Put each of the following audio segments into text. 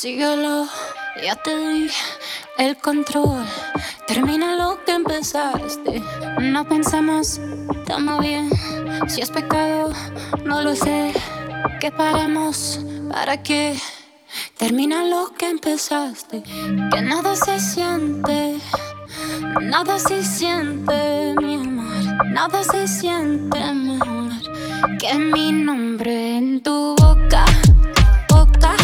Síguelo, ya te di el control. Termina lo que empezaste. No pensamos, estamos bien. Si es pecado, no lo sé. Que paremos, ¿para qué? Termina lo que empezaste. Que nada se siente, nada se siente, mi amor. Nada se siente mejor que mi nombre en tu boca, boca.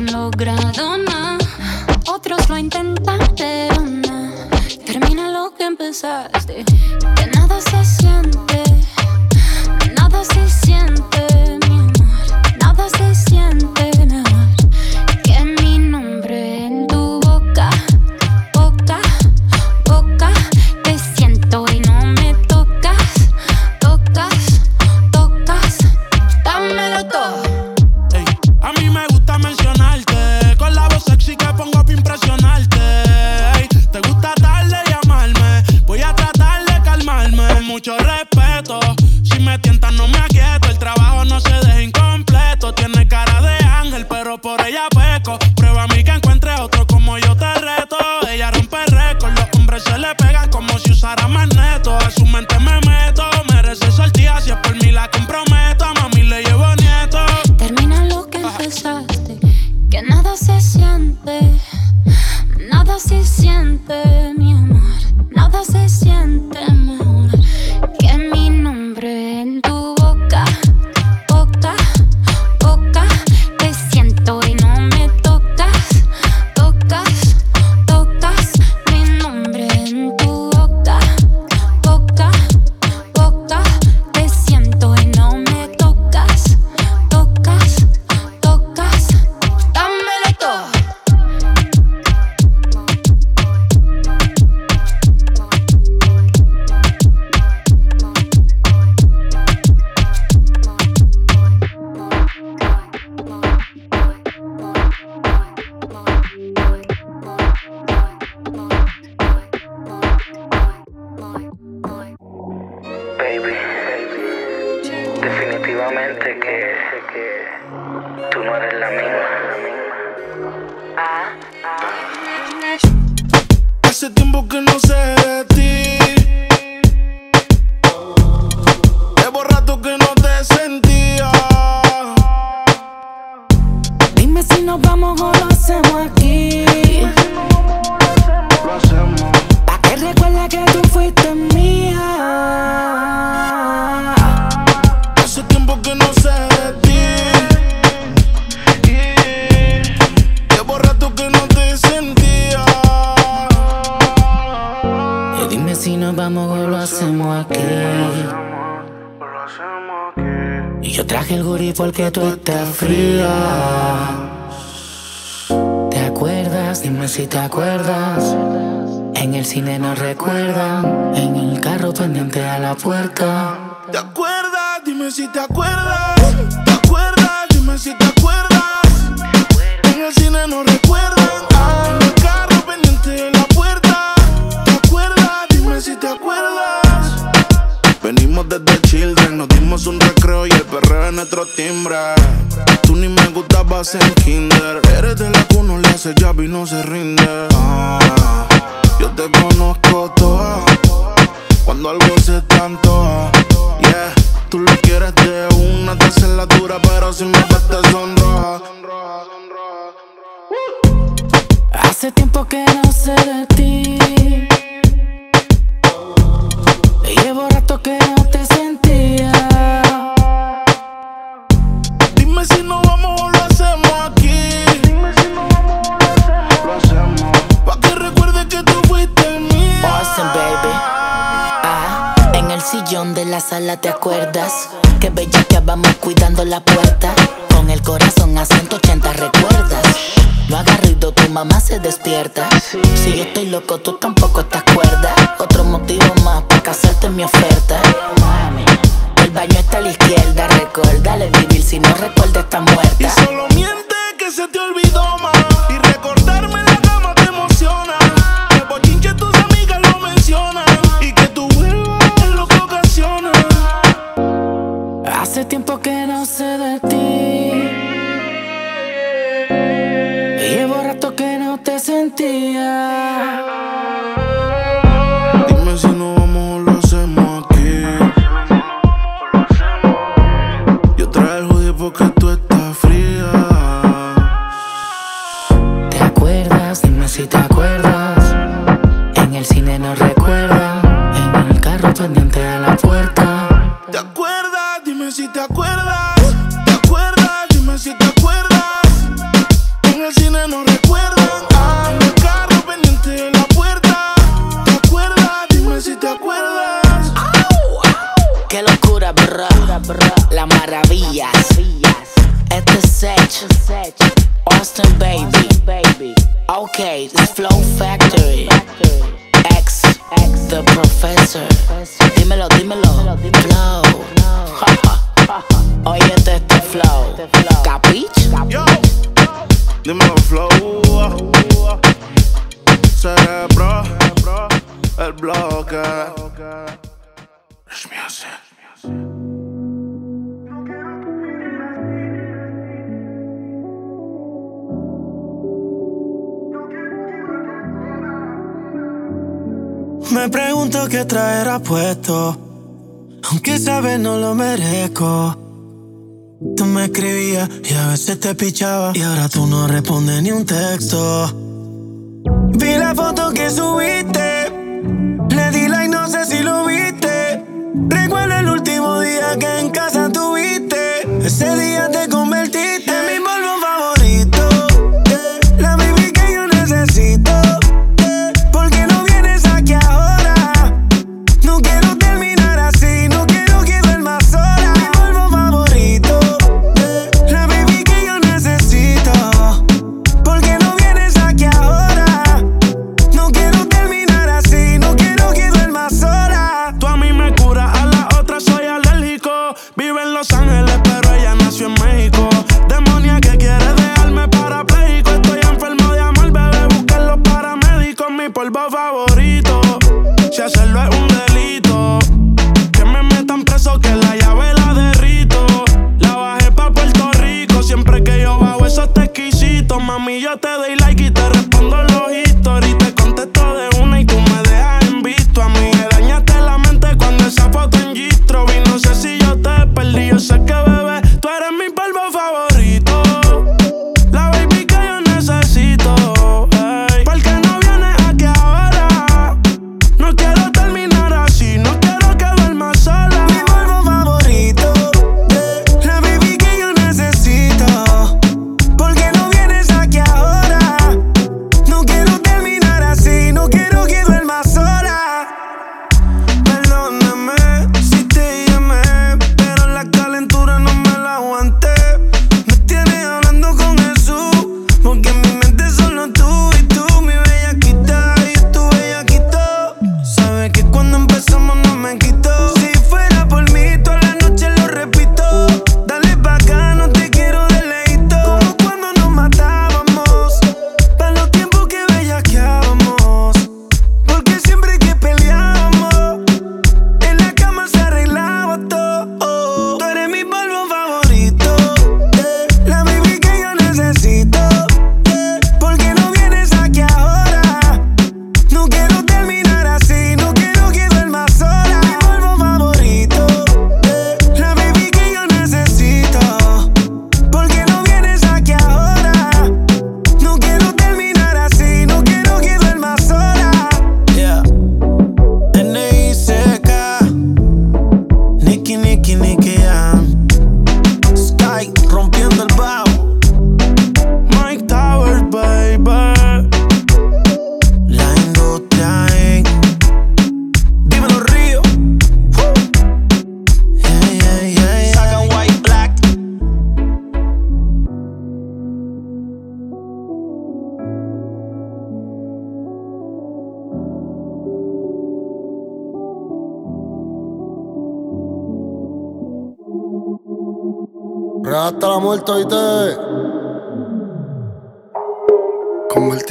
han logrado nada. Otros lo intentaron na. Termina lo que empezaste. Que nada se siente, nada se siente. Si nos vamos o lo hacemos aquí. Y yo traje el gurí porque tú estás fría. ¿Te acuerdas? Dime si te acuerdas. En el cine nos recuerdan. En el carro pendiente a la puerta. ¿Te acuerdas? Dime si te acuerdas. ¿Te acuerdas? Dime si te acuerdas. En el cine no recuerdan. Venimos desde Children, nos dimos un recreo y el perreo es nuestro timbre. Tú ni me gustabas en kinder. Eres de la uno le hace jab y no se rinde. Ah, yo te conozco toda. Cuando algo se tanto, yeah. Tú lo quieres de una, te haces la dura, pero si me ves te sonroja. Hace tiempo que no sé de ti. Llevo rato que no te sentía. Dime si no vamos o lo hacemos aquí. Dime si no vamos o lo hacemos. Lo hacemos. Pa' que recuerde que tú fuiste mía. Austin, baby. En sillón de la sala te acuerdas que bella que vamos cuidando la puerta. Con el corazón a 180 recuerdas. No agarrido, tu mamá se despierta. Si yo estoy loco, tú tampoco te acuerdas. Otro motivo más para casarte mi oferta. El baño está a la izquierda, recuérdale vivir si no recuerda está Y muerta. solo miente que se te olvidó más. Y Hace tiempo que no sé de ti. Llevo rato que no te sentía. Dime si no vamos o lo hacemos aquí. Yo el hoodie porque tú estás fría. ¿Te acuerdas? Dime si te acuerdas. En el cine nos recuerdan. En el carro pendiente a la puerta. ¿Te acuerdas? Si te acuerdas. Qué traerá puesto, aunque sabes no lo merezco. Tú me escribías y a veces te pichaba y ahora tú no respondes ni un texto. Vi la foto que subiste, le di like, no sé si lo viste. Recuerdo el último día que en casa tuviste, ese día te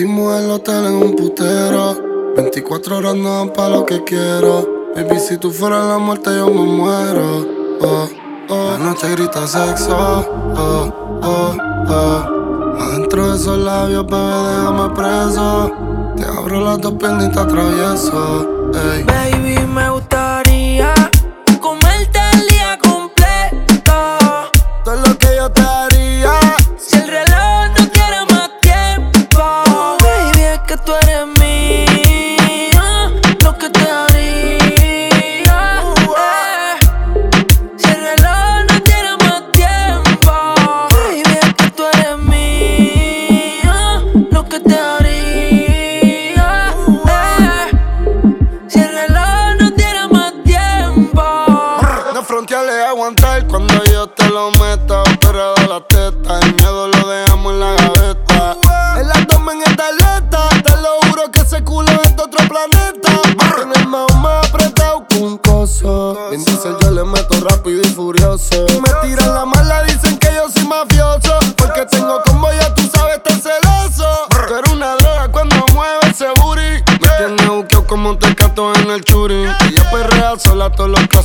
Convertimos el hotel en un putero. 24 horas no dan pa' lo que quiero. Baby, si tú fueras la muerte, yo me muero. Oh, oh. La noche grita sexo. Oh, oh, oh. Adentro de esos labios, bebé, déjame preso. Te abro las dos piernas y te atravieso. Baby, me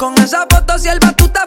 Con esa foto si el batuta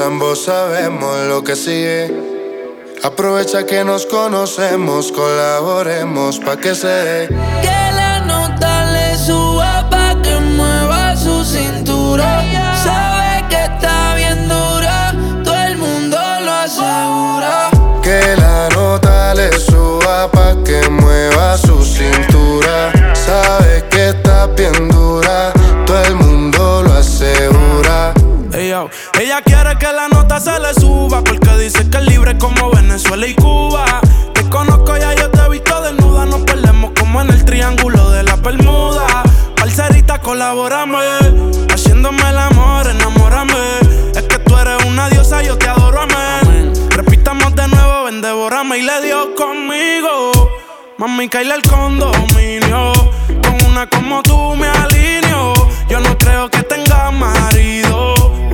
ambos sabemos lo que sigue. Aprovecha que nos conocemos, colaboremos pa' que se dé. Que la nota le suba pa' que mueva su cintura. Sabe que está bien dura, todo el mundo lo asegura. Que la nota le suba pa' que mueva su cintura. Sabe que está bien dura, se le suba porque dice que es libre como Venezuela y Cuba. Te conozco ya, yo te he visto desnuda. Nos perdemos como en el triángulo de la Bermuda. Parcerita, colaborame. Haciéndome el amor, enamórame. Es que tú eres una diosa, yo te adoro, amén. Repitamos de nuevo, ven, devórame y le dio conmigo. Mami, caíle el condominio. Con una como tú me alineo. Yo no creo que tenga marido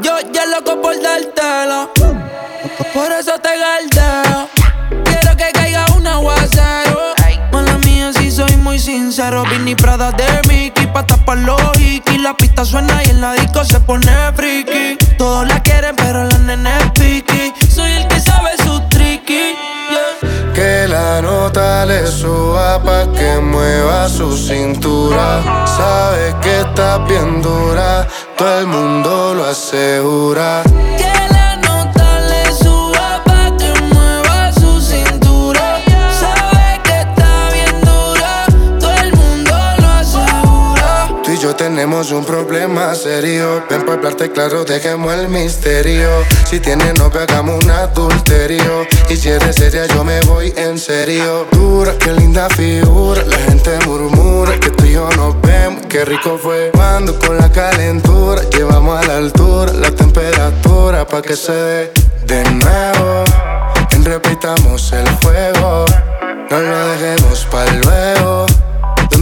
Yo ya loco por dártelo, por eso te galdeo. Quiero que caiga un aguacero. Mala mía, si soy muy sincero. Vini Prada de Mickey, pa' tapar los y La pista suena y en la disco se pone friki. Todos la quieren, pero la nene es piqui. Soy el que sabe su tricky. yeah. Que la nota le suba pa' que mueva su cintura. Sabe que está bien dura, todo el mundo lo asegura. Tenemos un problema serio. Ven pa' hablarte claro, dejemos el misterio. Si tienes novio, hagamos un adulterio. Y si eres seria, yo me voy en serio. Dura, qué linda figura. La gente murmura que tú y yo nos vemos. Qué rico fue cuando con la calentura llevamos a la altura la temperatura pa' que se dé de nuevo. Repitamos el fuego. No lo dejemos pa' luego.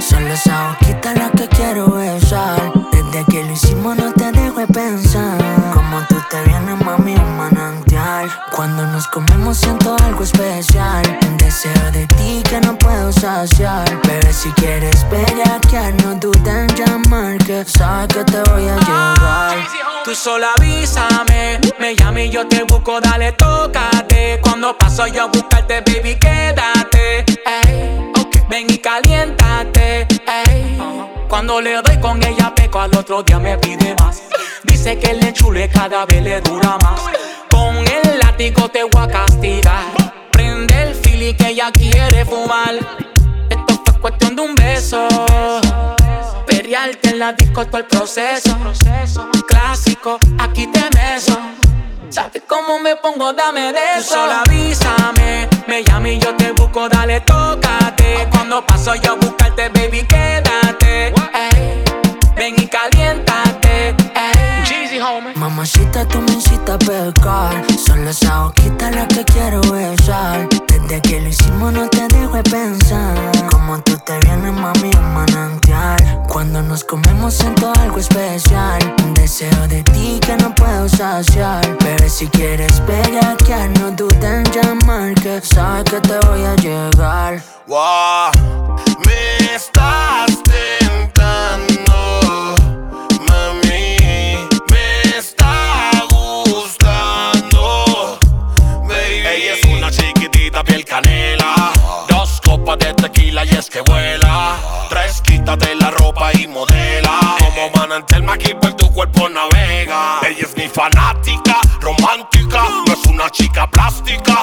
Son esa boquita la que quiero besar. Desde que lo hicimos no te dejo de pensar. Como tú te vienes, mami, un manantial. Cuando nos comemos siento algo especial. Un deseo de ti que no puedo saciar. Bebé, si quieres bellaquear, no dudes en llamar. Que sabes que te voy a llevar. Tú solo avísame, me llama y yo te busco, dale, tócate. Cuando paso yo a buscarte, baby, quédate. Ven y caliéntate. Cuando le doy con ella, peco al otro día me pide más. Dice que le chule cada vez le dura más. Con el látigo te voy a castigar. Prende el fili que ella quiere fumar. Esto fue cuestión de un beso. Perrearte en la disco todo el proceso. Clásico, aquí te beso. ¿Sabes cómo me pongo? Dame de eso. Tú solo avísame, me llama y yo te busco, dale, tócate. Cuando paso yo a buscarte, baby, quédate. Ey, ven y caliéntate. Ey. Jeezy, homie. Mamacita, tú me hiciste a pecar. Solo esa boquita la que quiero besar. Desde que lo hicimos no te dejo de pensar. Como tú te vienes, mami, un manantial. Cuando nos comemos siento algo especial. Un deseo de ti que no puedo saciar. Pero si quieres bellaquear, no dudes en llamar. Que sabes que te voy a llegar. Wow, me estás que vuela. Tres quítate la ropa y modela, como manantial maquiver tu cuerpo navega. Ella es mi fanática, romántica, no es una chica plástica,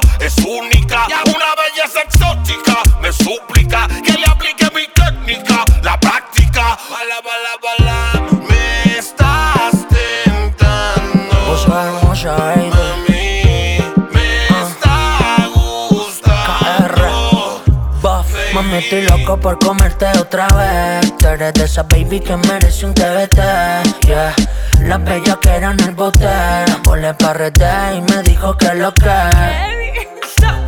estoy loco por comerte otra vez. Tú eres de esa baby que merece un TBT. Yeah. La bella que era en el bote. La volé pa' redes y me dijo que lo que.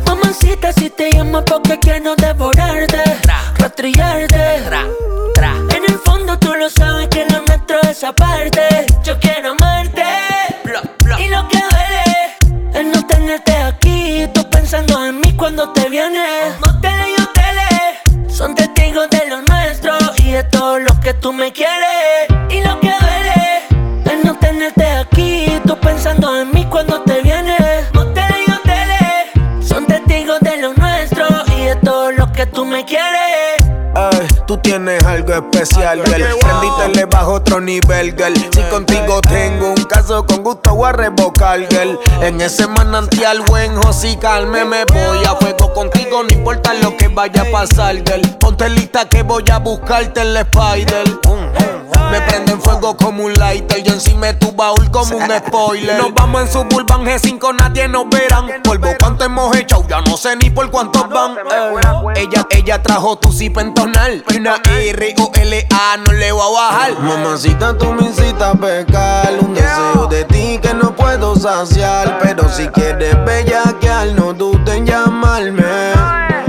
Mamacita, si te llamo porque quiero devorarte, rastrillarte. En el fondo tú lo sabes que lo nuestro es aparte. Yo quiero amarte. Y lo que duele es no tenerte aquí. Tú pensando en mí cuando te vienes. Que tú me quieres. Y lo que duele es no tenerte aquí. Tú pensando en tienes algo especial, girl. Prendiste le bajo otro nivel, girl. Si contigo tengo un caso, con gusto voy a revocar, girl. En ese manantial buen calme me voy a fuego contigo, no importa lo que vaya a pasar, girl. Ponte lista que voy a buscarte el spider. Me prende en fuego como un lighter. Yo encima de tu baúl como un spoiler. Nos vamos en Suburban G5, nadie nos verán. Polvo cuánto hemos hecho, ya no sé ni por cuántos van. Eh, ella, ella trajo tu zip en tonal. Y una R o L A no le voy a bajar. Mamacita, tú me incitas a pecar. Un deseo de ti que no puedo saciar. Pero si quieres bellaquear, no dudes en llamarme.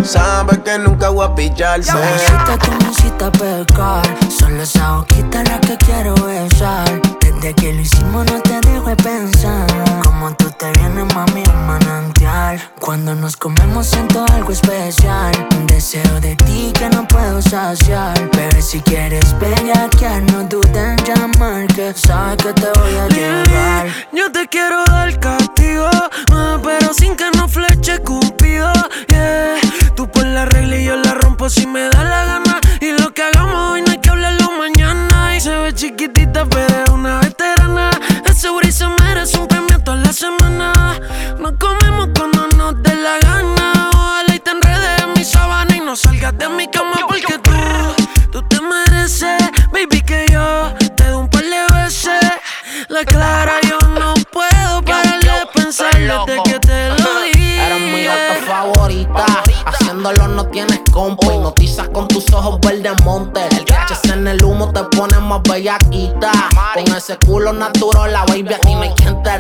Sabes que nunca voy a pillarse. Mamacita, tú me incitas a pecar. Solo esa boquita la que quiero besar. Desde que lo hicimos no te dejo de pensar. Como tú te vienes, mami, un manantial. Cuando nos comemos siento algo especial. Saciar. Bebé, si quieres bellaquear, no dudes en llamar. Que sabes que te voy a llevar. Yo te quiero ese culo natural, la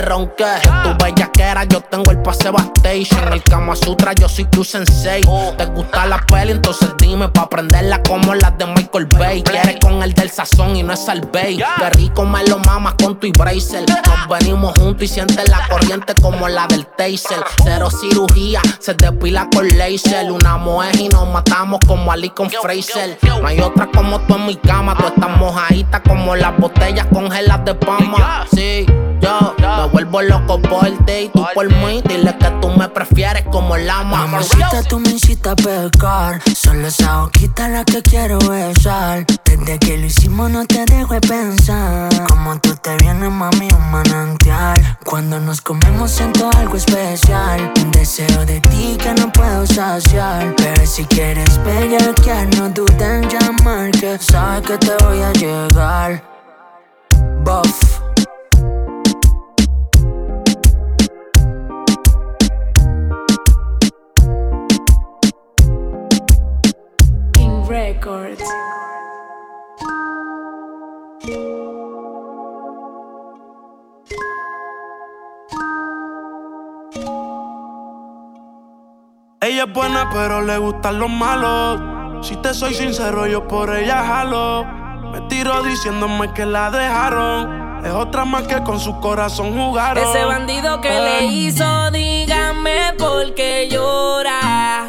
ronque. Tu bellaquera, yo tengo el pase station. El Kama Sutra, yo soy tu sensei. Te gusta la peli, entonces dime pa' aprenderla como las de Michael Bay. Quieres con el del sazón y no es Salvey. Qué rico me lo mamas con tu bracer. Nos venimos juntos y sientes la corriente como la del taser. Cero cirugía, se depila con laser. Una mujer y nos matamos como Ali con Fraser. No hay otra como tú en mi cama. Tú estás mojadita como las botellas congeladas de Pama. Sí, yo me vuelvo loco por ti y tú por mí. Dile que tú me prefieres como la. Mamacita, tú me incitas a pecar. Solo esa boquita la que quiero besar. Desde que lo hicimos no te dejo de pensar. Como tú te vienes, mami, un manantial. Cuando nos comemos siento algo especial. Un deseo de ti que no puedo saciar. Pero si quieres bellaquear, no dudes en llamar. Que sabes que te voy a llegar. Buff. Records. Ella es buena, pero le gustan los malos. Si te soy sincero, yo por ella jalo. Me tiro diciéndome que la dejaron. Es otra más que con su corazón jugaron. Ese bandido que le hizo, dígame por qué llora.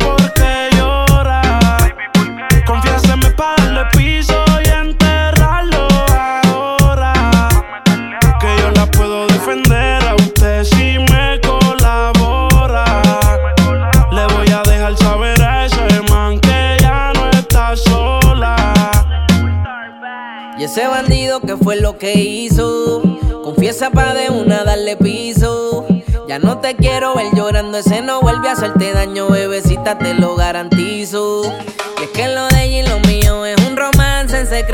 Confiéseme para darle piso y enterrarlo ahora. Que yo la puedo defender a usted si me colabora. Le voy a dejar saber a ese man que ya no está sola. Y ese bandido que fue lo que hizo. Confiesa pa' de una darle piso. Ya no te quiero ver llorando, ese no vuelve a hacerte daño, bebecita, te lo garantizo.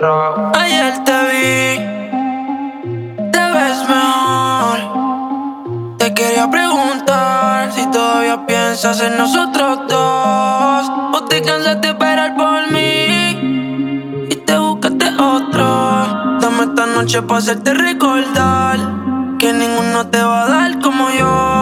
Ayer te vi, te ves mejor. Te quería preguntar si todavía piensas en nosotros dos. O te cansaste de esperar por mí y te buscaste otro. Dame esta noche para hacerte recordar que ninguno te va a dar como yo.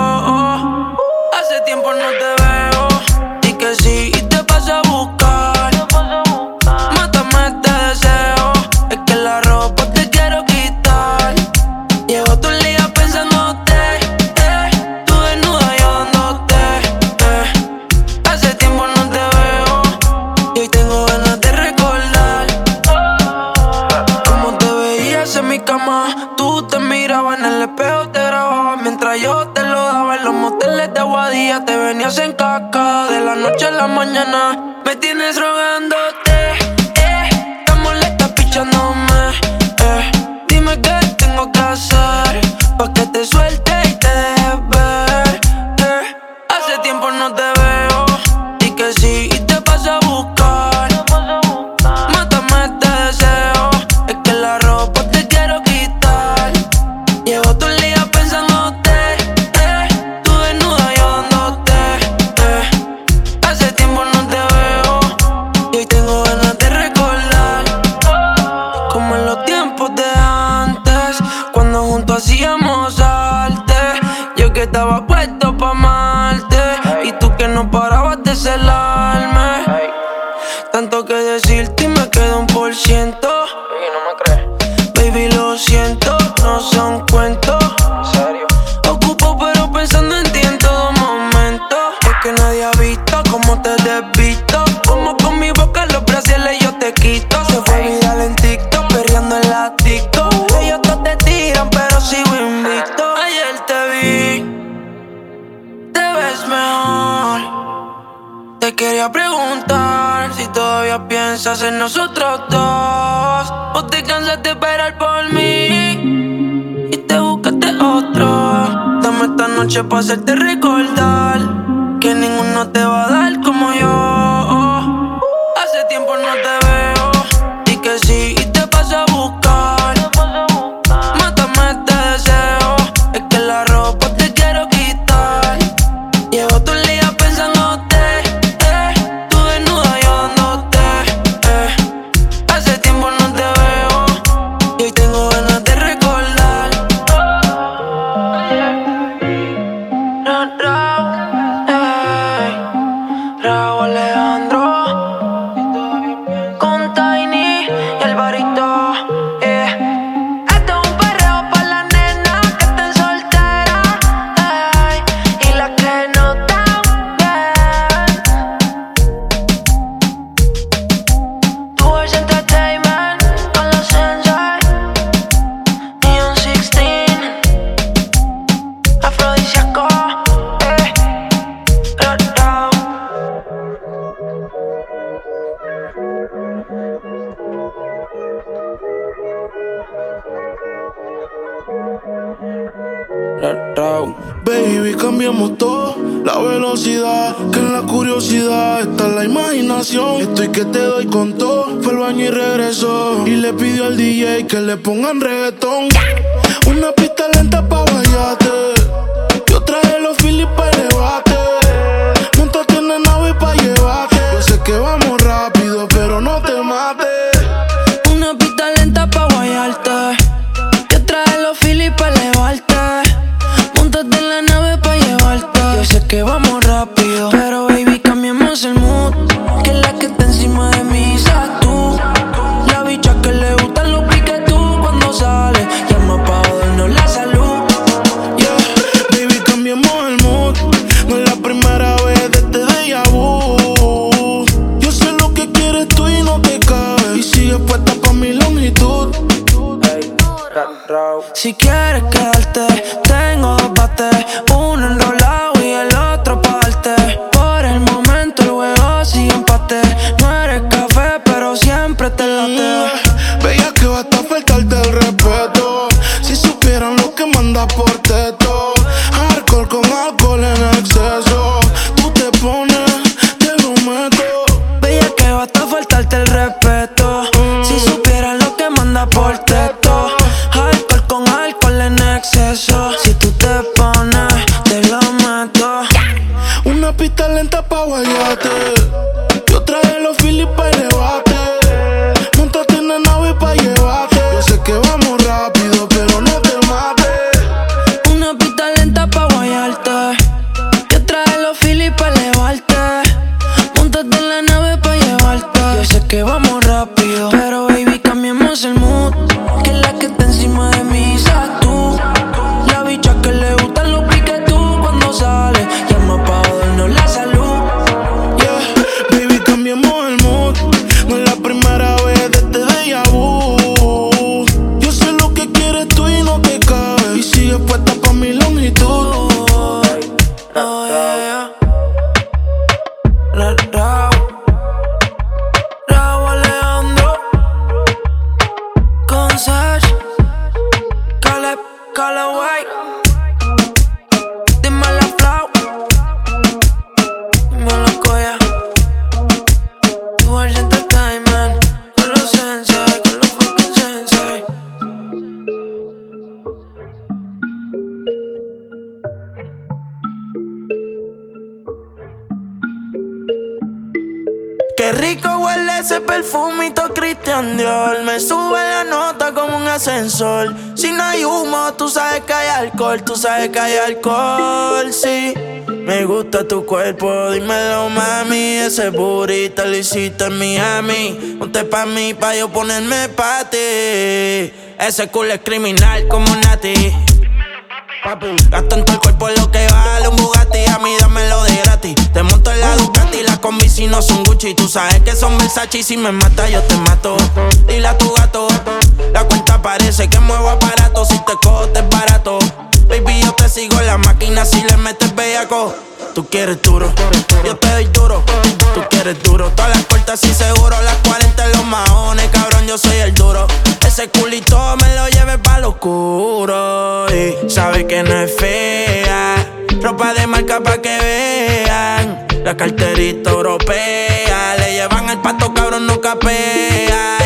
noche para hacerte rico. que te doy con todo. Fue al baño y regresó. Y le pidió al DJ que le pongan reggaetón. Una pista lenta pa' guayate. up, I que hay alcohol, sí. Me gusta tu cuerpo, dímelo mami. Ese burrito lo hiciste en Miami. Ponte pa' mí, pa' yo ponerme pa' ti. Ese culo es criminal como Nati. Gasto en todo el cuerpo lo que vale un Bugatti. A mí dámelo de gratis. Te monto en la Ducati Las combi si no son Gucci. Tú sabes que son Versace Y si me mata yo te mato. Dile a tu gato La cuenta parece que muevo aparato Si te cojo te es barato. Baby, yo te sigo la máquina si le metes bellaco. Tú quieres duro, yo te doy duro. Tú quieres duro, todas las puertas y seguro. Las 40 los maones, cabrón, yo soy el duro. Ese culito me lo lleve pa' lo oscuro. Y sabe que no es fea. Ropa de marca pa' que vean. La carterita europea. Le llevan al pato, cabrón, no capea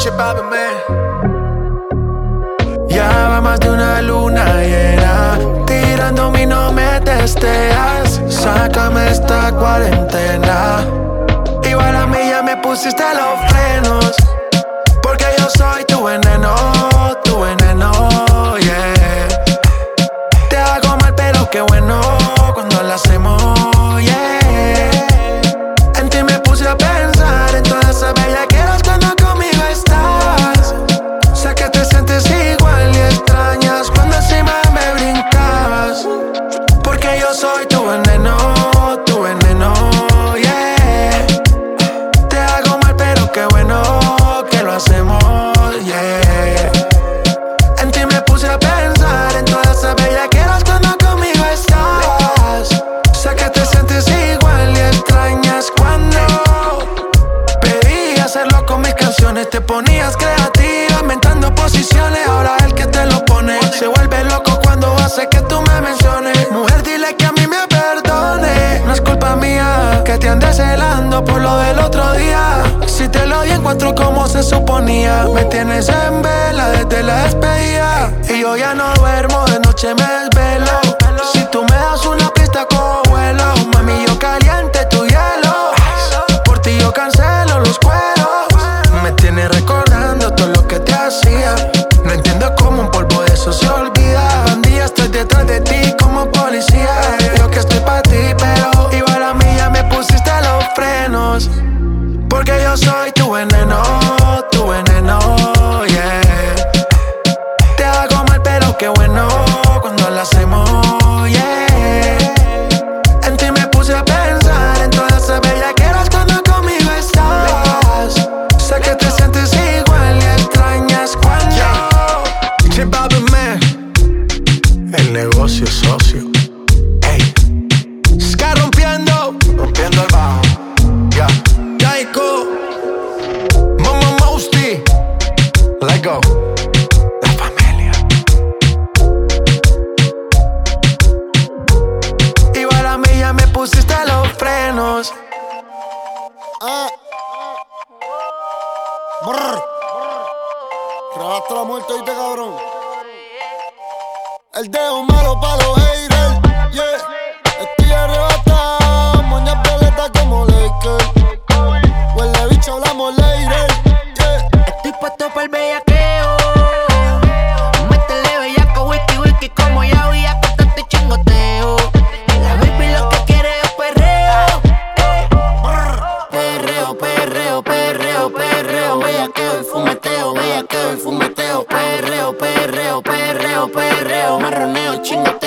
noche pa' Ya va más de una luna llena, tirándome y no me testeas. Sácame esta cuarentena. Igual a mí ya me pusiste los frenos, porque yo soy tu veneno, tu veneno. Marroneo, chingoteo,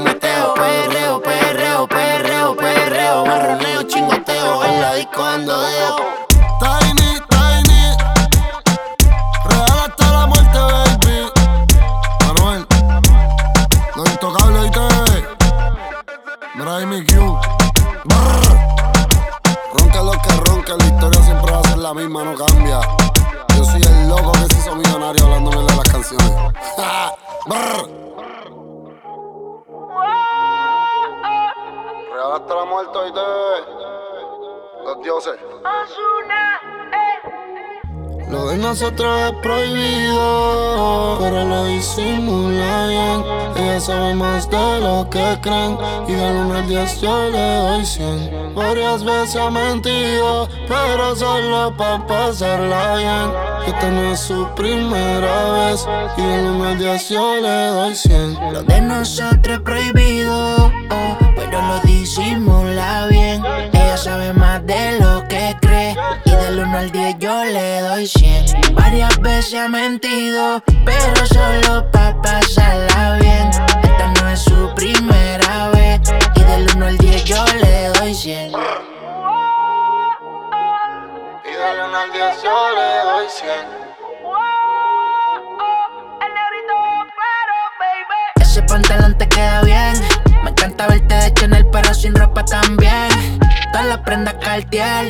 vea que que creen, y del 1 al 10 yo le doy 100. Varias veces ha mentido, pero solo pa' pasarla bien. Esta no es su primera vez, y del 1 al 10 yo le doy 100. Lo de nosotros es prohibido, oh, pero lo disimula bien. Ella sabe más de lo que del 1 al 10 yo le doy 100. Varias veces ha mentido, pero solo pa' pasarla bien. Esta no es su primera vez. Y del 1 al 10 yo le doy 100. Y del 1 al 10 yo le doy 100. Ese pantalón te queda bien. Encanta verte de Chanel, pero sin ropa también. Todas las prendas Cartier.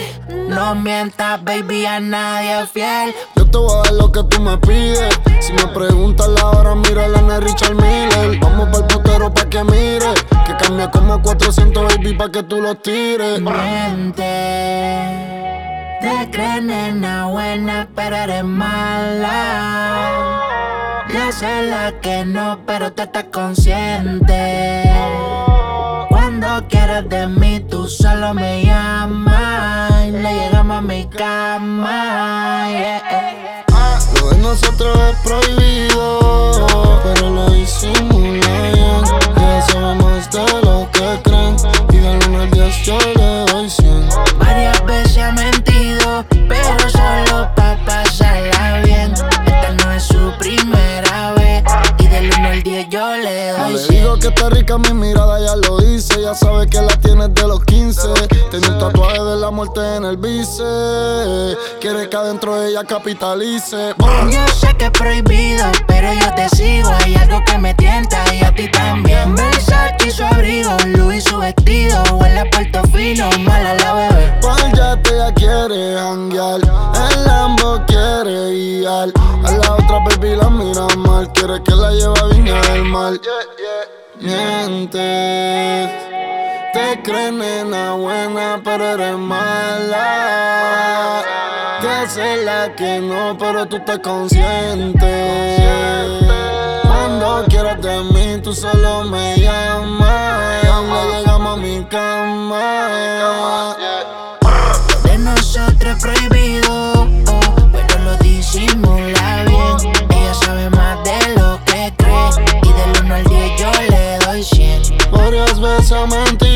No mientas, baby, a nadie es fiel. Yo te voy a dar lo que tú me pides. Si me preguntas la hora, mira la de Richard Miller. Vamos pa'l putero pa' que mire. Que cambia como 400 baby pa' que tú los tires. Miente. Te crees nena buena, pero eres mala. Yo sé la que no, pero tú estás consciente. Cuando quieras de mí, tú solo me llamas. Le llegamos a mi cama. yeah. Lo de nosotros es prohibido, pero lo disimula capitalice. Yo sé que es prohibido, pero yo te sigo. Hay algo que me tienta y a ti también. Versace y su abrigo, Louis su vestido. Huele a puerto fino, mala la bebé. Cual ya te ya quiere janguear. El Lambo quiere guiar. A la otra baby la mira mal. Quiere que la lleve a Viña del Mar. Mientes. Te crees nena buena, pero eres mala. Que hace la que no, pero tú estás consciente. Cuando quieras de mí, tú solo me llamas. No llegamos a mi cama. De nosotros prohibido, oh, pero lo disimula bien. Ella sabe más de lo que cree. Y del 1 al 10 ha mentido, pero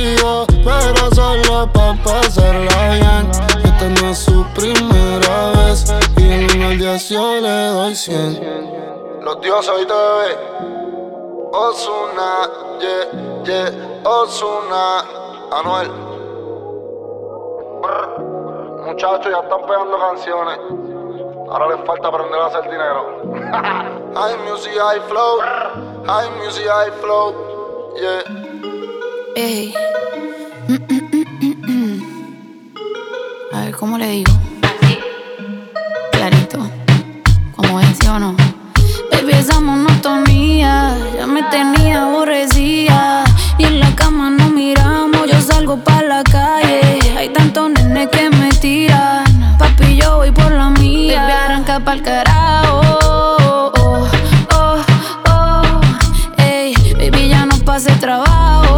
solo pa' pasarla bien. Esta no es su primera vez y en el día yo le doy cien. Los dioses hoy te ve. Osuna, yeah, yeah, Osuna, Anuel. Muchachos, ya están pegando canciones. Ahora les falta aprender a hacer dinero. high music, high flow. High music, high flow. Yeah. Ey. A ver, ¿cómo le digo? Clarito. Como es, o no? Baby, esa monotonía ya me tenía aborrecida. Y en la cama no miramos, yo salgo pa' la calle. Hay tantos nenes que me tiran. Papi, yo voy por la mía. Baby, arranca pa'l carajo. Oh, oh, oh, oh. Ey, baby, ya no pase trabajo.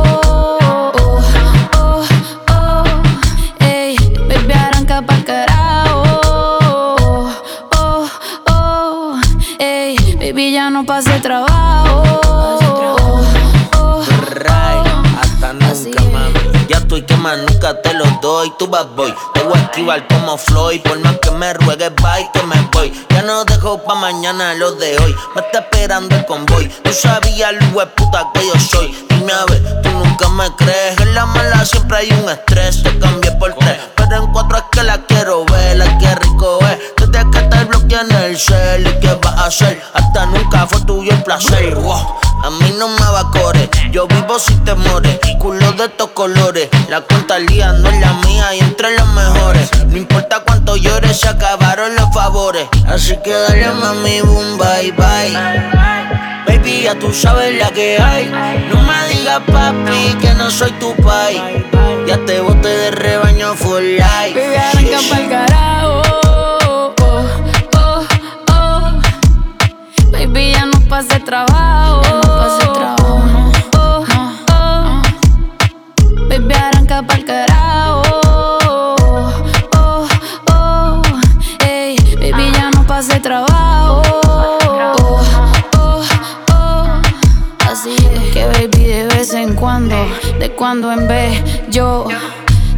Baby, ya no pase trabajo. Ray, hasta nunca, mami. Ya estoy que más nunca te lo doy. Tu bad boy, te voy a esquivar como Floyd. Por más que me ruegues, bye, que me voy. Ya no dejo pa' mañana lo de hoy. Me está esperando el convoy. Tú sabías, el puta que yo soy. Dime a ver, tú nunca me crees. En la mala siempre hay un estrés. Te cambié por tres, pero en cuatro es que la quiero ver. La que rico es. Desde que te bloqueé en el cel. ¿Y qué vas a hacer? Hasta nunca fue tuyo el placer. A mí no me va a correr, yo vivo sin temores, culo de estos colores. La cuenta al día es la mía y entre los mejores. No importa cuánto llores, se acabaron los favores. Así que dale mami, boom, bye bye. Baby, ya tú sabes la que hay. No me digas papi que no soy tu pai. Ya te boté de rebaño full life. Baby, arranca pa'l carajo. Pase trabajo. No pase trabajo, no. Oh, oh. Baby, arranca pa'l carajo. Oh, oh. Ey, baby, ya no pase trabajo. Oh, oh, oh. Así es que, baby, de vez en cuando, de cuando en vez, yo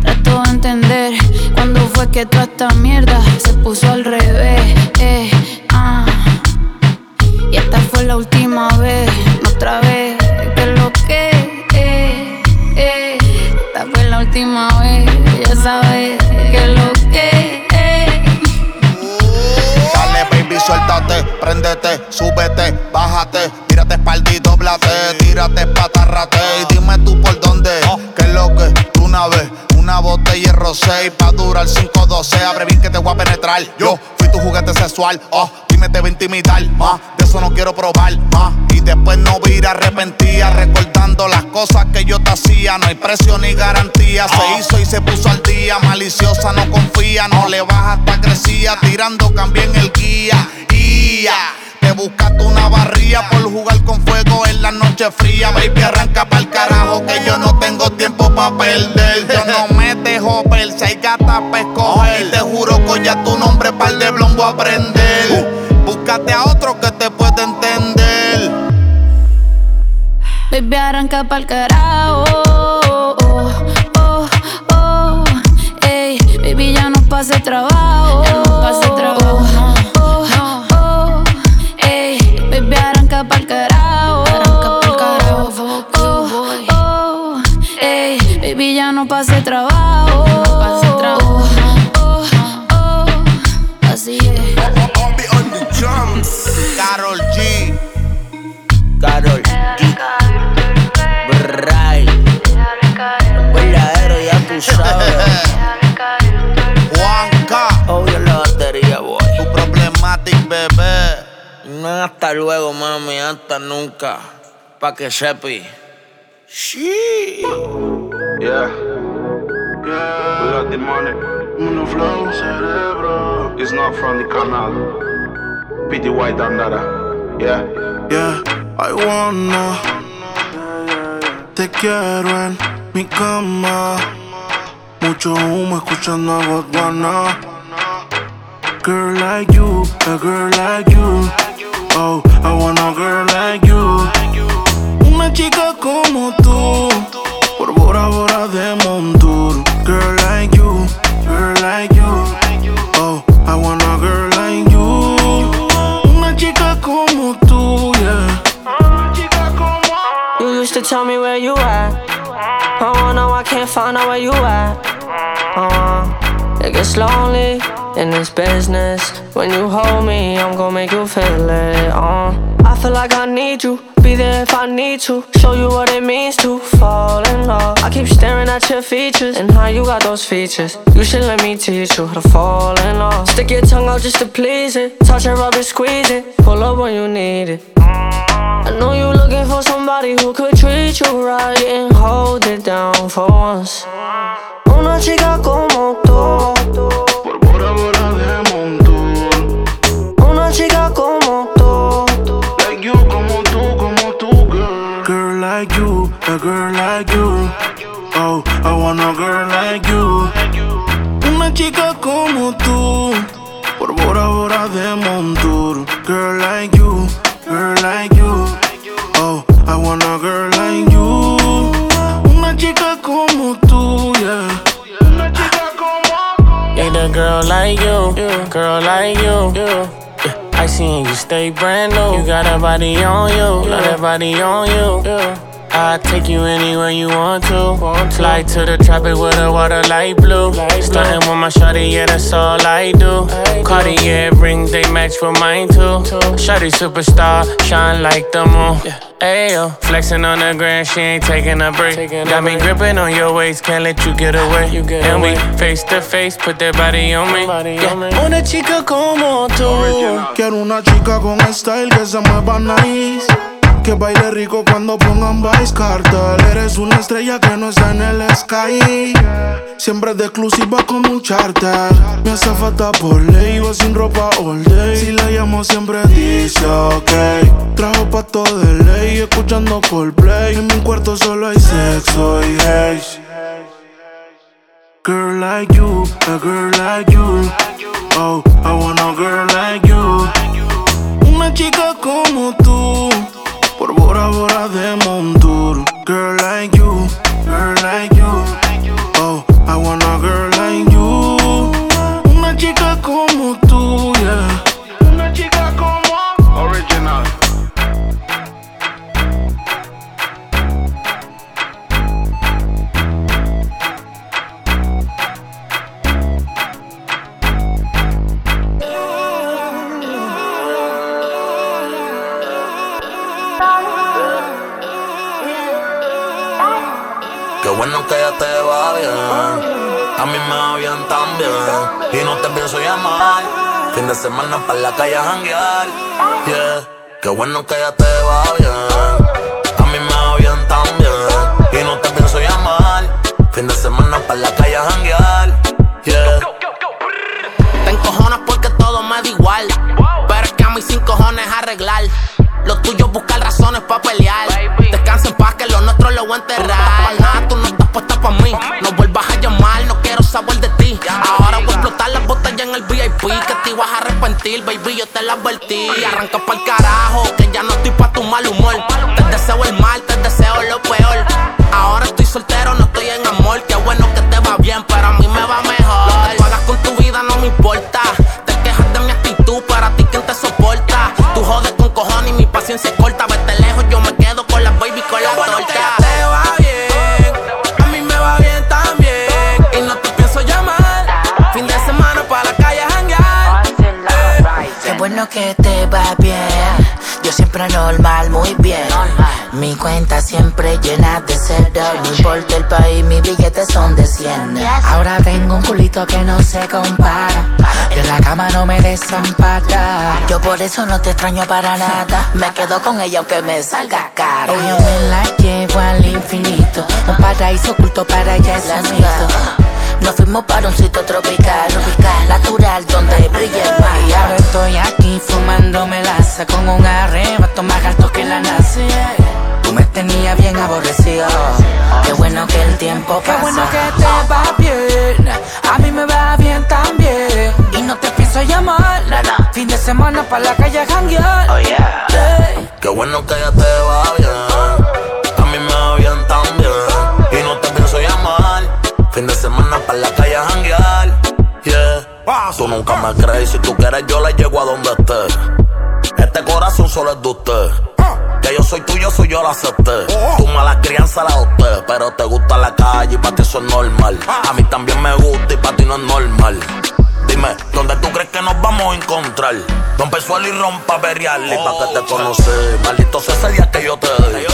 trato de entender cuándo fue que toda esta mierda se puso al revés. Eh. Y esta fue la última vez, no otra vez, que lo que eh, eh. Esta fue la última vez, ya sabes que lo que eh. Dale, baby, suéltate, préndete, súbete, bájate, tírate espalda y doblate, tírate patarrate y dime tú por dónde, que es lo que tú una vez, una botella rosé y pa' durar 5-12, abre bien que te voy a penetrar, yo fui tu juguete sexual, oh, dime te voy a intimidar, más, de eso no quiero probar, más, y después no vir arrepentida, recordando las cosas que yo te hacía, no hay precio ni garantía, se hizo y se puso al día, maliciosa no confía, no le baja hasta crecía, tirando cambié en el guía, ya. Te buscaste una barría por jugar con fuego en la noche fría. Baby, arranca pa'l carajo que yo no tengo tiempo pa' perder. Yo no me dejo ver si hay gata pa' escoger. Y te juro que ya tu nombre pa'l de a aprender. Búscate a otro que te pueda entender. Baby, arranca pa'l carajo. Oh, oh, oh. Ey, baby, ya no pase trabajo. Ya no pase trabajo, no pase trabajo. Ya no pase trabajo. Oh, oh. Así es. Carol G. Carol G. Bray. Verdadero, ya tú sabes. Juanca. Obvio la batería, boy. Tu problematic, bebé. No, hasta luego, mami, hasta nunca. Pa' que sepi. Sí. Yeah. Yeah. We got the money. Mono flow, cerebro. It's not from the canal. PTY Dandara. Yeah. Yeah, I wanna. Te quiero en mi cama. Mucho humo escuchando a Godwana. Girl like you, a girl like you. Oh, I want a girl like you. Una chica como tú. Por Bora Bora de Montour. Girl like you, girl like you. Oh, I want a girl like you. Una chica como tú, yeah. You used to tell me where you at. Oh, now I can't find out where you at. Oh, it gets lonely in this business. When you hold me, I'm gonna make you feel it. I feel like I need you. Be there if I need to. Show you what it means to fall in love. I keep staring at your features and how you got those features. You should let me teach you how to fall in love. Stick your tongue out just to please it. Touch it, rub it, squeeze it. Pull up when you need it. I know you're looking for somebody who could treat you right and hold it down for once. Una chica como. Chica como tú. Por Bora Bora de Montour. Girl like you, girl like you. Oh, I want a girl like you. Una chica como tú, yeah. Una chica como Need a girl like you, girl like you. Yeah, I seen you stay brand new. You got a body on you, got a body on you. I take you anywhere you want to. Fly to the tropic with the water light blue. Starting with my shawty, yeah, that's all I do. Cartier rings, they match with mine too. Shawty superstar, shine like the moon. Ayo, flexing on the ground, she ain't taking a break. Got me gripping on your waist, can't let you get away. And we face to face, put that body on me. Yeah. Una chica como tú. Quiero una chica con style que se mueva nice. Que baile rico cuando pongan Vice Cartel. Eres una estrella que no está en el sky. Siempre de exclusiva como un charter. Me hace falta por ley, iba sin ropa all day. Si la llamo siempre dice ok. Trajo pato de ley, escuchando Coldplay. En mi cuarto solo hay sexo y hate. Girl like you, a girl like you. Oh, I want a girl like you. Una chica como tú. Por Bora Bora de Montour. Girl like you, de semana para la calle a janguear. Yeah. Qué bueno que ya te va bien. A mí me va bien también. Y no te pienso llamar. Fin de semana para la calle a janguear. Yeah. Te encojonas porque todo me da igual. Pero es que a mí sin cojones arreglar. Lo tuyo es buscar razones para pelear. Descansa en paz que lo nuestro lo voy a enterrar. Nada, tú no estás puesta para mí. Baby, yo te la advertí. Arranca pa'l carajo, que ya no estoy pa' tu mal humor. Te deseo el mal, te deseo lo peor. Ahora estoy soltero, no estoy en amor. Qué bueno siempre normal, muy bien. Mi cuenta siempre llena de cero. No importa el país, mis billetes son de 100. Ahora tengo un culito que no se compara. De la cama no me desampara. Yo por eso no te extraño para nada. Me quedo con ella aunque me salga caro. Yo me la llevo al infinito. Un paraíso oculto para ella es mito. Nos fuimos para un sitio tropical, tropical, natural, donde brilla el mar. Y ahora estoy aquí fumándome laza con un arrebato más alto que la NASA. Tú me tenías bien aborrecido. Qué bueno que el tiempo Qué pasa. bueno que te va bien. A mí me va bien también. Y no te pienso llamar. Fin de semana para la calle a janguear. Oh yeah. Qué bueno que ya frente. Este corazón solo es de usted. Que yo soy tuyo, soy yo la acepté. Tu mala crianza la adopté. Pero te gusta la calle y para ti eso es normal. A mí también me gusta y para ti no es normal. Dime, ¿dónde tú crees que nos vamos a encontrar? Rompe el suelo y rompa berial y pa' que te conocí. Maldito sea ese día que yo te di.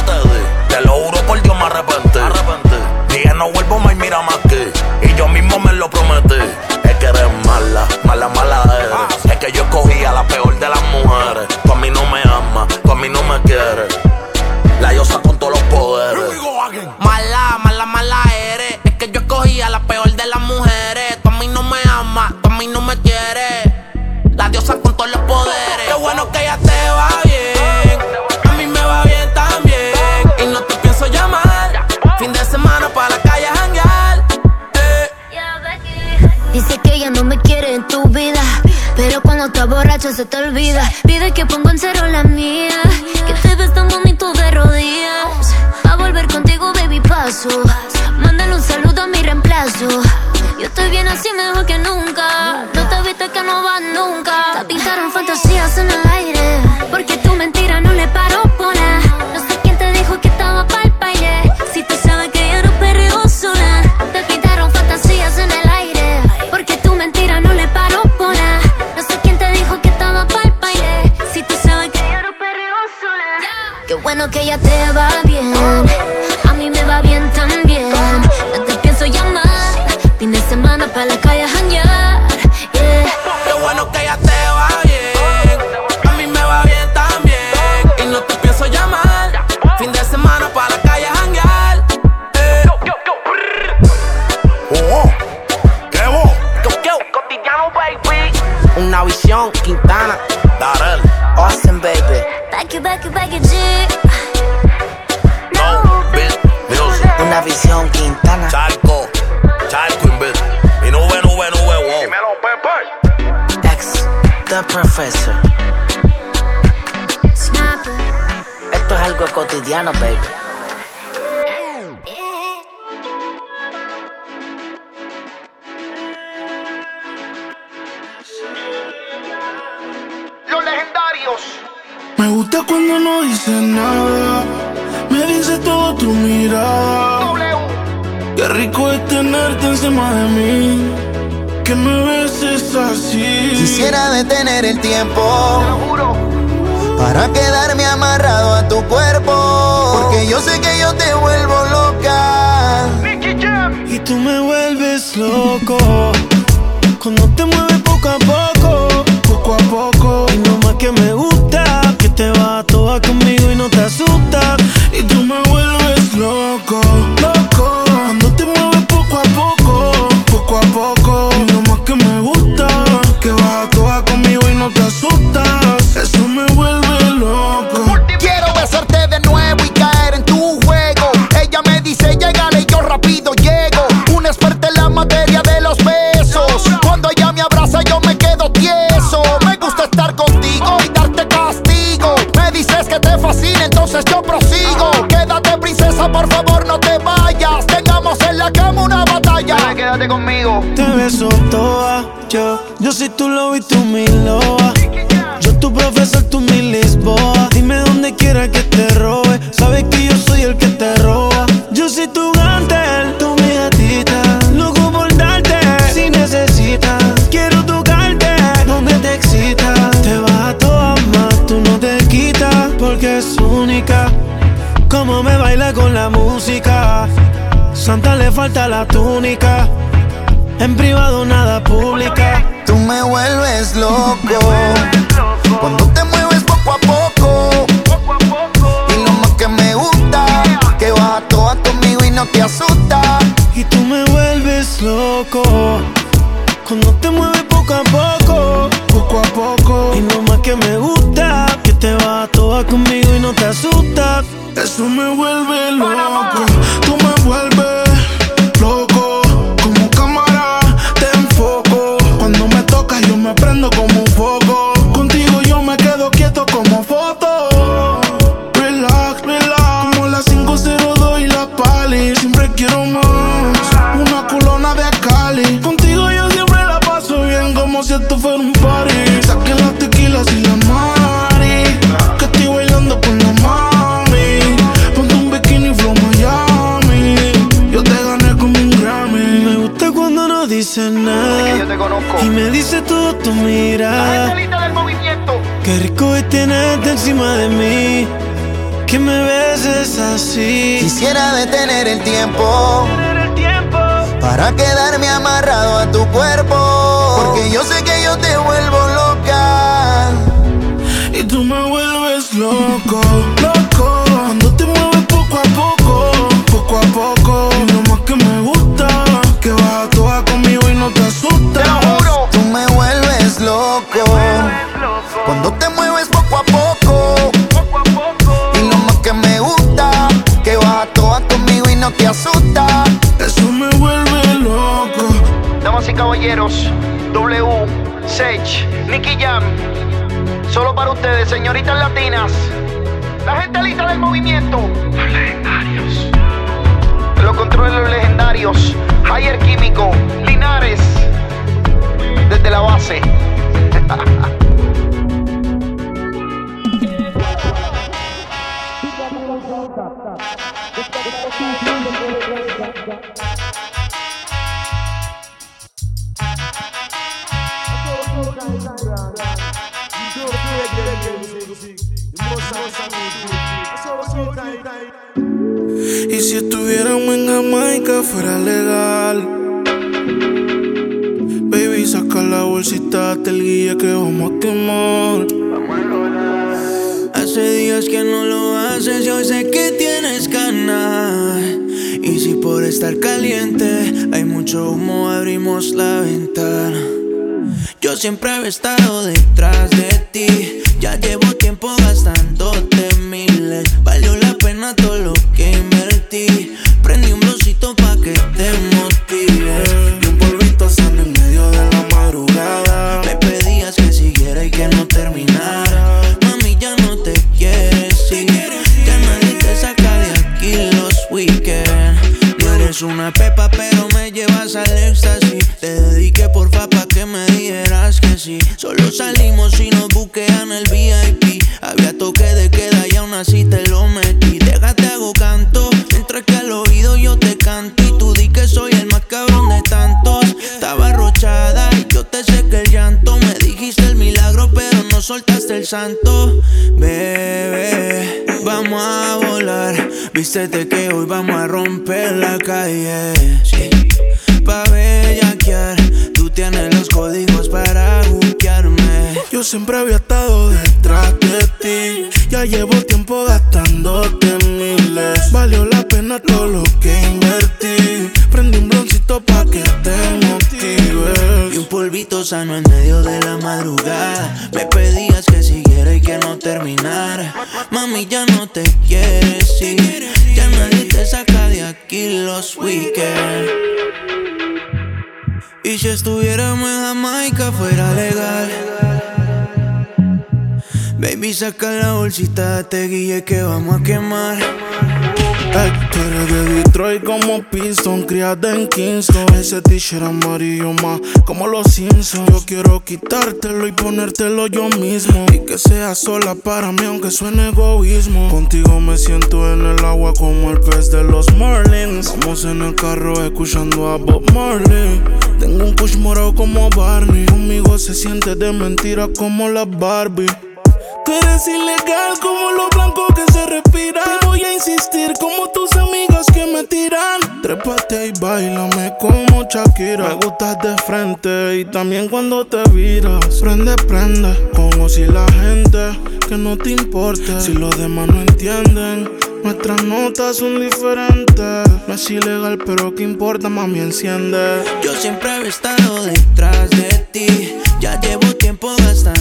Te lo juro por Dios me arrepentí. Dije no vuelvo más y mira más que. Y yo mismo me lo prometí. Mala, mala, mala. Es que yo escogí a la peor de las mujeres. Tú a mí no me amas, tú a mí no me quieres. La diosa con Estás borracho se te olvida. Pide que ponga en cero la mía. Que te ves tan bonito de rodillas. A volver contigo, baby, paso. Mándale un saludo a mi reemplazo. Yo estoy bien así mejor que nunca. No te viste que no vas nunca. Te pintaron fantasías en el aire. Porque tu mentira baby. Back it, back it, back it, G. Music. Una visión, Quintana. Charco. Charco invit. Y nube, nube, nube, wow. Ex, The Professor. Esto es algo cotidiano, baby. Cuando no dices nada. Me dice todo tu mirada. Qué rico es tenerte encima de mí. Que me beses así. Quisiera detener el tiempo para quedarme amarrado a tu cuerpo. Porque yo sé que yo te vuelvo loca. Y tú me vuelves loco Cuando te mueves poco a poco Poco a poco Y lo más que me gusta conmigo y no te asustas falta la túnica en privado nada pública. Tú me vuelves loco. Tiempo. Para quedarme amarrado a tu cuerpo. Porque yo sé que yo te vuelvo loca. Y tú me vuelves loco, Eso me vuelve loco. Damas y caballeros, W, Sage, Nicky Jam. Solo para ustedes, señoritas latinas. La gente lista del movimiento. Los legendarios. Los controles los legendarios. Higher Químico. Linares. Desde la base. Y si estuviéramos en Jamaica fuera legal. Baby, saca la bolsita, te el guía que vamos a quemar. Hace días que no lo haces, yo sé que tienes ganas. Y si por estar caliente hay mucho humo, abrimos la ventana. Yo siempre he estado detrás de ti. Ya llevo tiempo gastándote guille que vamos a quemar. Ey, tú eres de Detroit como Piston, criada en Kingston. Ese t-shirt amarillo más como los Simpsons. Yo quiero quitártelo y ponértelo yo mismo. Y que sea sola para mí, aunque suene egoísmo. Contigo me siento en el agua como el pez de los Marlins. Vamos en el carro escuchando a Bob Marley. Tengo un push morado como Barney. Conmigo se siente de mentira como la Barbie. Tú eres ilegal como lo blanco que se respira. Te voy a insistir como tus amigos que me tiran. Trépate y bailame como Shakira. Me gustas de frente y también cuando te viras. Prende, prende, como si la gente que no te importe. Si los demás no entienden, nuestras notas son diferentes. Es ilegal, pero ¿qué importa? Mami, enciende. Yo siempre he estado detrás de ti. Ya llevo tiempo gastándote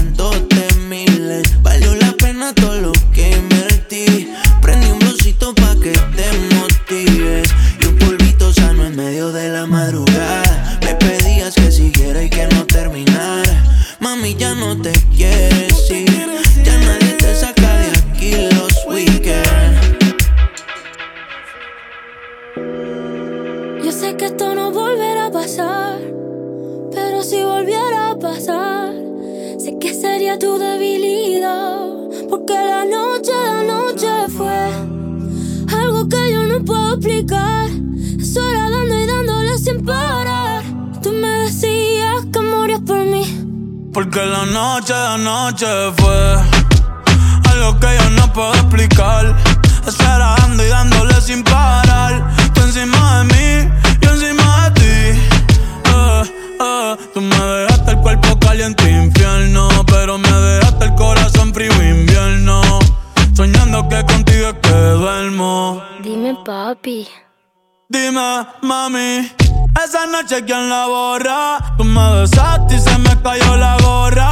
que tu debilidad, porque la noche de noche fue algo que yo no puedo explicar. Es hora dando y dándole sin parar. Tú me Porque la noche de anoche fue algo que yo no puedo explicar. Esperando y dándole sin parar. Tú encima de mí, yo encima de ti. Eh, eh, tú me dejaste el cuerpo caliente infierno. Pero me dejaste el corazón frío invierno. Soñando que contigo es que duermo. Dime, papi. Dime, mami. Esa noche, ¿quién la borra? Tú me besaste y se me cayó la gorra.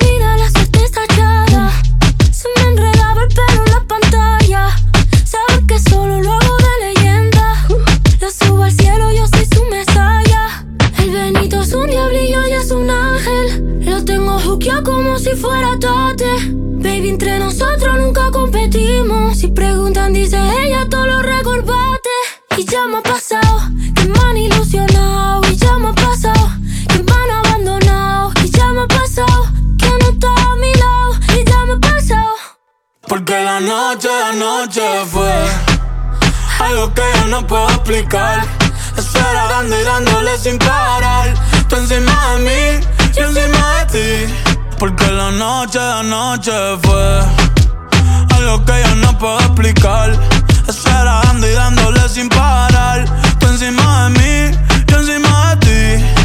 Dice ella, todo lo recorbate. Y ya me ha pasado que me han ilusionado. Y ya me ha pasado que me han abandonado. Y ya me ha pasado que no está a mi lado. Y ya me ha pasado. Porque la noche de anoche fue algo que yo no puedo explicar. Espera dando y dándole sin parar. Tú encima de mí, yo encima de ti. Porque la noche de anoche fue lo que yo no puedo explicar. Esperando y dándole sin parar. Tú encima de mí, yo encima de ti.